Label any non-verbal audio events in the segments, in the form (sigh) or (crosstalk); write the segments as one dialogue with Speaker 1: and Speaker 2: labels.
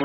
Speaker 1: 嗯，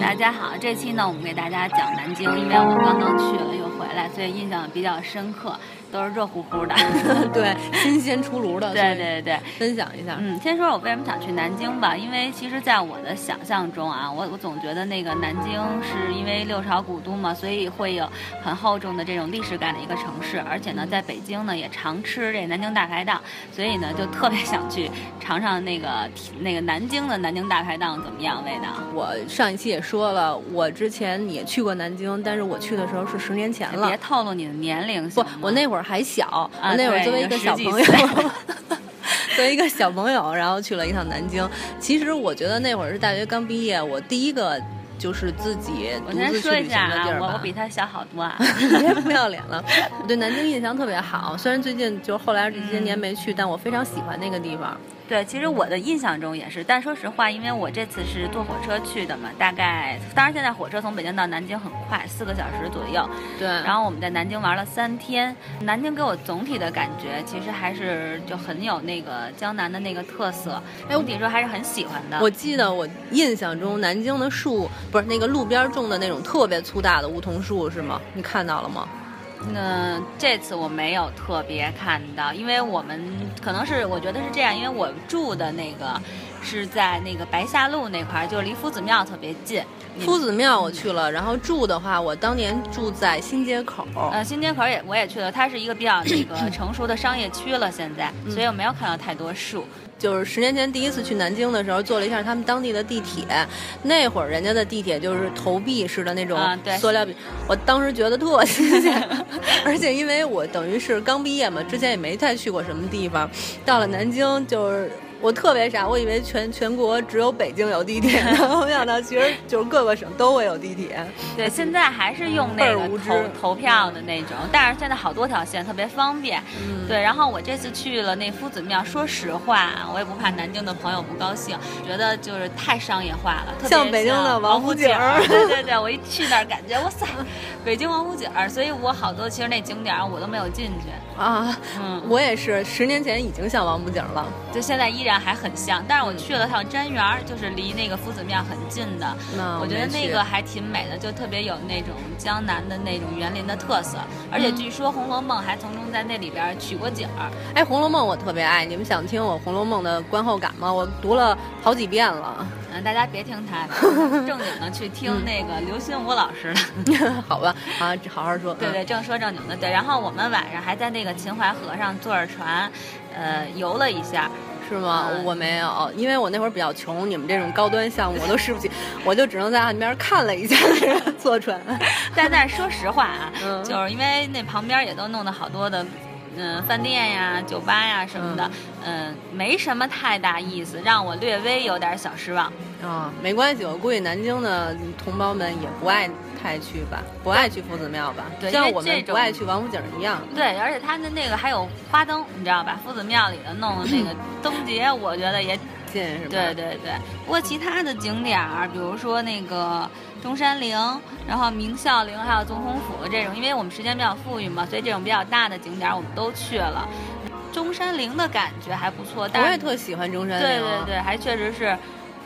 Speaker 1: 大家好，这期呢，我们给大家讲南京，因为我刚刚去了又来，所以印象比较深刻。都是热乎乎的，(laughs)
Speaker 2: 对，新鲜出炉的，
Speaker 1: 对对对，
Speaker 2: 分享一下。
Speaker 1: 嗯，先说我为什么想去南京吧，因为其实，在我的想象中啊，我我总觉得那个南京是因为六朝古都嘛，所以会有很厚重的这种历史感的一个城市，而且呢，在北京呢也常吃这南京大排档，所以呢就特别想去尝尝那个那个南京的南京大排档怎么样味道。
Speaker 2: 我上一期也说了，我之前也去过南京，但是我去的时候是十年前了。
Speaker 1: 别透露你的年龄，
Speaker 2: 不，我那会儿。还小，那会儿作为一个小朋友，作为一个小朋友，然后去了一趟南京。其实我觉得那会儿是大学刚毕业，我第一个就是自己独自去旅行的地儿
Speaker 1: 吧。我比他小好多啊！(laughs)
Speaker 2: 别不要脸了。我对南京印象特别好，虽然最近就后来这些年没去，但我非常喜欢那个地方。
Speaker 1: 对，其实我的印象中也是，但说实话，因为我这次是坐火车去的嘛，大概，当然现在火车从北京到南京很快，四个小时左右。
Speaker 2: 对。
Speaker 1: 然后我们在南京玩了三天，南京给我总体的感觉其实还是就很有那个江南的那个特色，总体说还是很喜欢的。
Speaker 2: 我记得我印象中南京的树不是那个路边种的那种特别粗大的梧桐树是吗？你看到了吗？
Speaker 1: 那这次我没有特别看到，因为我们可能是我觉得是这样，因为我住的那个是在那个白下路那块儿，就离夫子庙特别近。
Speaker 2: 夫子庙我去了，然后住的话，我当年住在新街口。
Speaker 1: 呃，新街口也我也去了，它是一个比较那个 (clears throat) 成熟的商业区了，现在，所以我没有看到太多树。
Speaker 2: 就是十年前第一次去南京的时候，坐了一下他们当地的地铁，那会儿人家的地铁就是投币式的那种塑料币，我当时觉得特新鲜，(laughs) 而且因为我等于是刚毕业嘛，之前也没太去过什么地方，到了南京就是。我特别傻，我以为全全国只有北京有地铁，(laughs) 没想到其实就是各个省都会有地铁。
Speaker 1: 对，现在还是用那个投投票的那种，但是现在好多条线特别方便。
Speaker 2: 嗯，
Speaker 1: 对。然后我这次去了那夫子庙，说实话，我也不怕南京的朋友不高兴，觉得就是太商业化了，特别
Speaker 2: 像北京的王府井。
Speaker 1: 对对对，我一去那儿感觉哇塞，北京王府井，所以我好多其实那景点我都没有进去
Speaker 2: 啊。嗯，我也是，十年前已经像王府井了，
Speaker 1: 就现在依。然还很像，但是我去了趟瞻园，就是离那个夫子庙很近的，我觉得那个还挺美的，就特别有那种江南的那种园林的特色，而且据说《红楼梦》还从中在那里边取过景儿。
Speaker 2: 哎，《红楼梦》我特别爱，你们想听我《红楼梦》的观后感吗？我读了好几遍了。
Speaker 1: 嗯，大家别听他的，(laughs) 正经的去听那个刘心武老师
Speaker 2: 的。(laughs) 好吧，啊，好好说。
Speaker 1: 对对，正说正经的。对，然后我们晚上还在那个秦淮河上坐着船，呃，游了一下。
Speaker 2: 是吗？我没有，因为我那会儿比较穷，你们这种高端项目我都试不起，我就只能在岸边看了一下坐船。
Speaker 1: 但但说实话啊，就是因为那旁边也都弄的好多的，嗯，饭店呀、酒吧呀什么的，嗯，没什么太大意思，让我略微有点小失望。
Speaker 2: 啊，没关系，我估计南京的同胞们也不爱。太去吧，不爱去夫子庙吧，对像我们不爱去王府井一样。
Speaker 1: 对，而且他的那个还有花灯，你知道吧？夫子庙里的弄的那个灯节，我觉得也
Speaker 2: 近，是吧？
Speaker 1: 对对对。不过其他的景点儿，比如说那个中山陵，然后明孝陵，还有总统府这种，因为我们时间比较富裕嘛，所以这种比较大的景点我们都去了。中山陵的感觉还不错，但
Speaker 2: 我也特喜欢中山陵。
Speaker 1: 对对对，还确实是。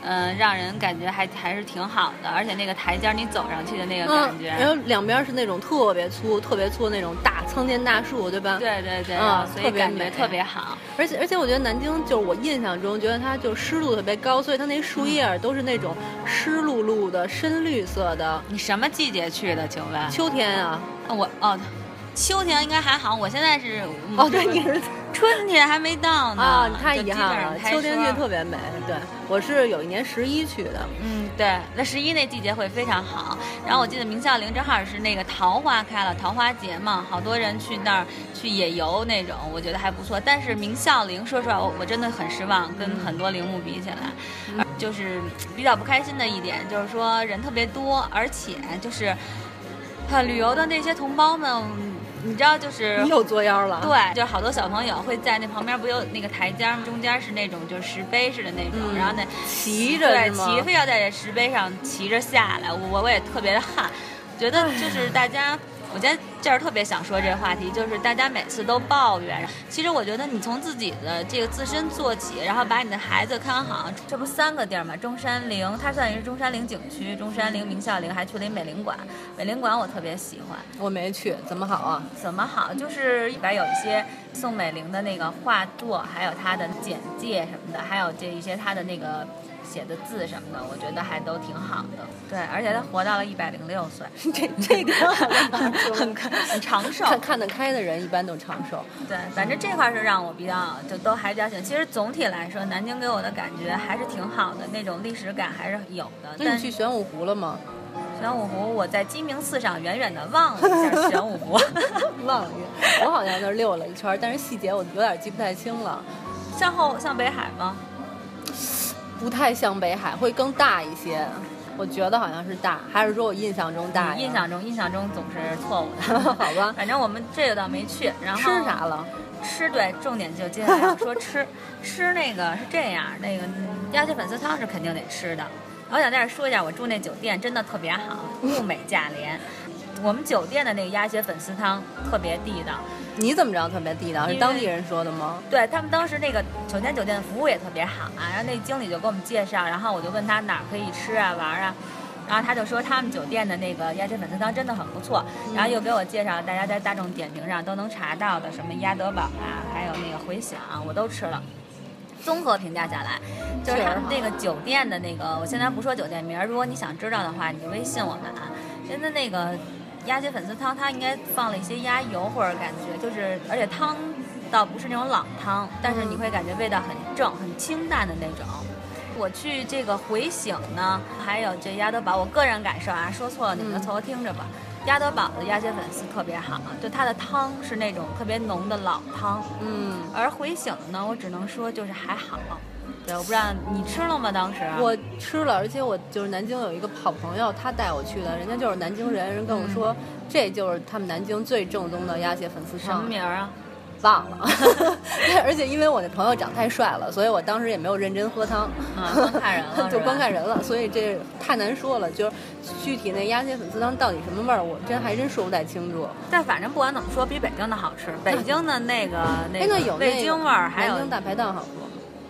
Speaker 1: 嗯，让人感觉还还是挺好的，而且那个台阶你走上去的那个感觉，
Speaker 2: 然后两边是那种特别粗、特别粗的那种大苍天大树，对吧？
Speaker 1: 对对对，
Speaker 2: 嗯，
Speaker 1: 所以感觉特别好。
Speaker 2: 而且而且，我觉得南京就是我印象中觉得它就湿度特别高，所以它那树叶都是那种湿漉漉的、深绿色的。
Speaker 1: 你什么季节去的？请问？
Speaker 2: 秋天啊。
Speaker 1: 我哦。秋天应该还好，我现在是
Speaker 2: 哦，对，你是
Speaker 1: 春天还没到呢
Speaker 2: 啊，太遗憾了。秋天去特别美，对，我是有一年十一去的，
Speaker 1: 嗯，对，那十一那季节会非常好。然后我记得明孝陵正好是那个桃花开了，桃花节嘛，好多人去那儿去野游那种，我觉得还不错。但是明孝陵说实话，我我真的很失望，跟很多陵墓比起来，就是比较不开心的一点就是说人特别多，而且就是，旅游的那些同胞们。你知道就是
Speaker 2: 又作妖了。
Speaker 1: 对，就是好多小朋友会在那旁边不有那个台阶吗？中间是那种就是石碑似的那种，然后那
Speaker 2: 骑着
Speaker 1: 对骑，非要在这石碑上骑着下来。我我也特别的汗，觉得就是大家。我今天这儿特别想说这个话题，就是大家每次都抱怨。其实我觉得你从自己的这个自身做起，然后把你的孩子看好。这不三个地儿嘛？中山陵，它算是中山陵景区，中山陵、明孝陵，还去了一美龄馆。美龄馆我特别喜欢，
Speaker 2: 我没去，怎么好啊？
Speaker 1: 怎么好？就是里边有一些宋美龄的那个画作，还有她的简介什么的，还有这一些她的那个。写的字什么的，我觉得还都挺好的。对，而且他活到了一百零六岁，(laughs)
Speaker 2: 这这个 (laughs)
Speaker 1: 很很长寿。
Speaker 2: 看看得开的人一般都长寿。
Speaker 1: 对，反正这块是让我比较就都还比较喜欢。其实总体来说，南京给我的感觉还是挺好的，那种历史感还是有的。
Speaker 2: 那你去玄武湖了吗？
Speaker 1: 玄武湖，我在鸡鸣寺上远远的望了一下 (laughs) 玄武湖，
Speaker 2: 望了一眼。我好像那儿溜了一圈，但是细节我有点记不太清了。
Speaker 1: 向后向北海吗？
Speaker 2: 不太像北海，会更大一些。我觉得好像是大，还是说我印象中大？
Speaker 1: 印象中，印象中总是错误的。(laughs)
Speaker 2: 好吧，
Speaker 1: 反正我们这个倒没去。然后
Speaker 2: 吃啥了？
Speaker 1: 吃对，重点就接下来要说吃。吃那个是这样，那个鸭血粉丝汤是肯定得吃的。我想在这说一下，我住那酒店真的特别好，物美价廉。我们酒店的那个鸭血粉丝汤特别地道。
Speaker 2: 你怎么知道特别地道？是当地人说的吗？
Speaker 1: 对他们当时那个酒店酒店的服务也特别好啊，然后那经理就给我们介绍，然后我就问他哪儿可以吃啊玩啊，然后他就说他们酒店的那个鸭血粉丝汤真的很不错，然后又给我介绍大家在大众点评上都能查到的什么鸭德堡啊，还有那个回响，我都吃了，综合评价下来，就是他们那个酒店的那个，我现在不说酒店名，如果你想知道的话，你就微信我们啊，现在那个。鸭血粉丝汤，它应该放了一些鸭油，或者感觉就是，而且汤倒不是那种老汤，但是你会感觉味道很正、很清淡的那种。我去这个回醒呢，还有这鸭德堡，我个人感受啊，说错了你们凑合听着吧。鸭德堡的鸭血粉丝特别好，就它的汤是那种特别浓的老汤，
Speaker 2: 嗯。
Speaker 1: 而回醒呢，我只能说就是还好。对，我不知道你吃了吗？当时
Speaker 2: 我吃了，而且我就是南京有一个好朋友，他带我去的，人家就是南京人，人跟我说这就是他们南京最正宗的鸭血粉丝汤。
Speaker 1: 什么名儿啊？
Speaker 2: 忘了。(laughs) 而且因为我那朋友长太帅了，所以我当时也没有认真喝汤。
Speaker 1: 啊，(laughs) 光看人了，
Speaker 2: 就光看人了，所以这太难说了。就是具体那鸭血粉丝汤到底什么味儿，我真还真说不太清楚。
Speaker 1: 但反正不管怎么说，比北京的好吃。北京的那个那个
Speaker 2: 有
Speaker 1: 味精味儿，还有
Speaker 2: 南京大排档好喝。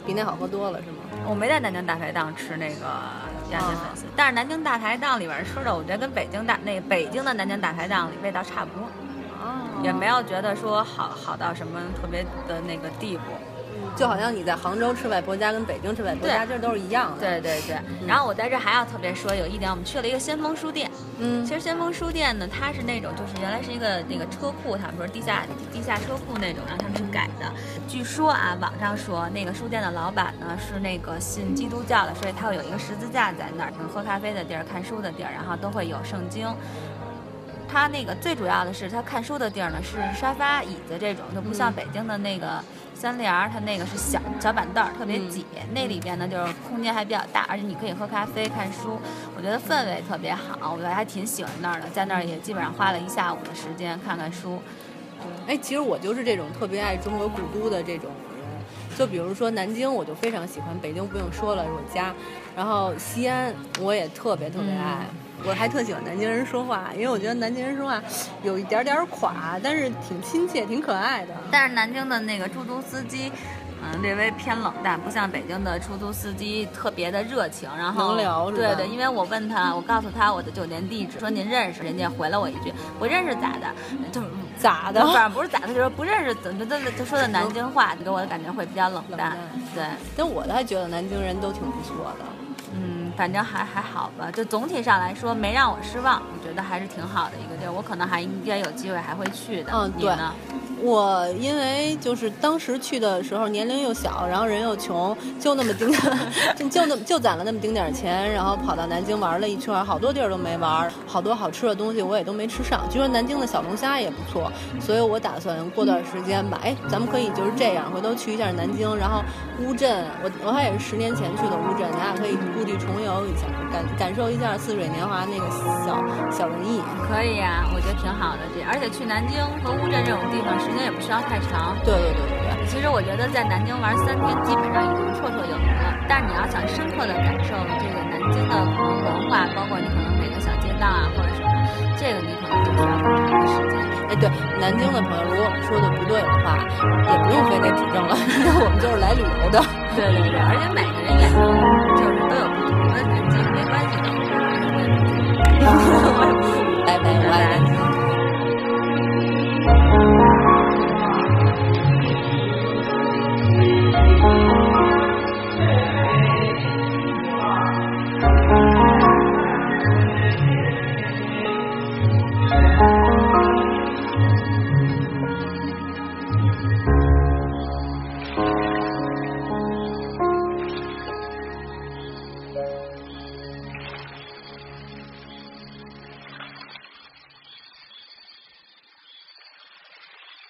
Speaker 2: 比那好喝多了是吗？
Speaker 1: 我没在南京大排档吃那个鸭血粉丝，但是南京大排档里边吃的，我觉得跟北京大那北京的南京大排档里味道差不多，也没有觉得说好好到什么特别的那个地步。
Speaker 2: 就好像你在杭州吃外婆家跟北京吃外婆家这都是一样的。
Speaker 1: 对对对。然后我在这还要特别说有一点，我们去了一个先锋书店。
Speaker 2: 嗯。
Speaker 1: 其实先锋书店呢，它是那种就是原来是一个那个车库，他们说地下地下车库那种，让他们去改的。据说啊，网上说那个书店的老板呢是那个信基督教的，所以他会有一个十字架在那儿，喝咖啡的地儿、看书的地儿，然后都会有圣经。他那个最主要的是，他看书的地儿呢是沙发椅子这种，就不像北京的那个。三联儿，它那个是小小板凳儿，特别挤。那里边呢，就是空间还比较大，而且你可以喝咖啡、看书。我觉得氛围特别好，我觉得还挺喜欢那儿的。在那儿也基本上花了一下午的时间看看书。
Speaker 2: 哎，其实我就是这种特别爱中国古都的这种人。就比如说南京，我就非常喜欢；北京不用说了，是我家。然后西安，我也特别特别爱。我还特喜欢南京人说话，因为我觉得南京人说话有一点点垮，但是挺亲切、挺可爱的。
Speaker 1: 但是南京的那个出租司机，嗯，略微偏冷淡，不像北京的出租司机特别的热情。然后
Speaker 2: 能聊
Speaker 1: 对对，因为我问他，我告诉他我的酒店地址，说您认识，人家回了我一句不认识咋的，就
Speaker 2: 咋的，
Speaker 1: 反正不是咋的，就是不认识，怎么的他说的南京话，给我的感觉会比较冷淡。对，
Speaker 2: 但我还觉得南京人都挺不错的。
Speaker 1: 反正还还好吧，就总体上来说没让我失望，我觉得还是挺好的一个地儿，我可能还应该有机会还会去的。
Speaker 2: 嗯，对。我因为就是当时去的时候年龄又小，然后人又穷，就那么丁就 (laughs) 就那么就攒了那么丁点儿钱，然后跑到南京玩了一圈，好多地儿都没玩，好多好吃的东西我也都没吃上。据说南京的小龙虾也不错，所以我打算过段时间吧。哎，咱们可以就是这样，回头去一下南京，然后乌镇，我我还也是十年前去的乌镇，咱俩可以故地重游一下，感感受一下似水年华那个小小文艺。
Speaker 1: 可以呀，我觉得挺好的。这而且去南京和乌镇这种地方是。时间也不需要太长。
Speaker 2: 对对对对对。
Speaker 1: 其实我觉得在南京玩三天，基本上已经绰绰有余了。但是你要想深刻的感受这个南京的文化，包括你可能每个小街道啊，或者什么，这个你可能就需要很长的时间。
Speaker 2: 哎，对，南京的朋友，如果我们说的不对的话，也不用非得指正了，我们就是来旅游的。
Speaker 1: 对对对，而且每个人眼睛就是都有不同的南京，没关系的，我也不介意。(laughs)
Speaker 2: 拜拜，我爱南京。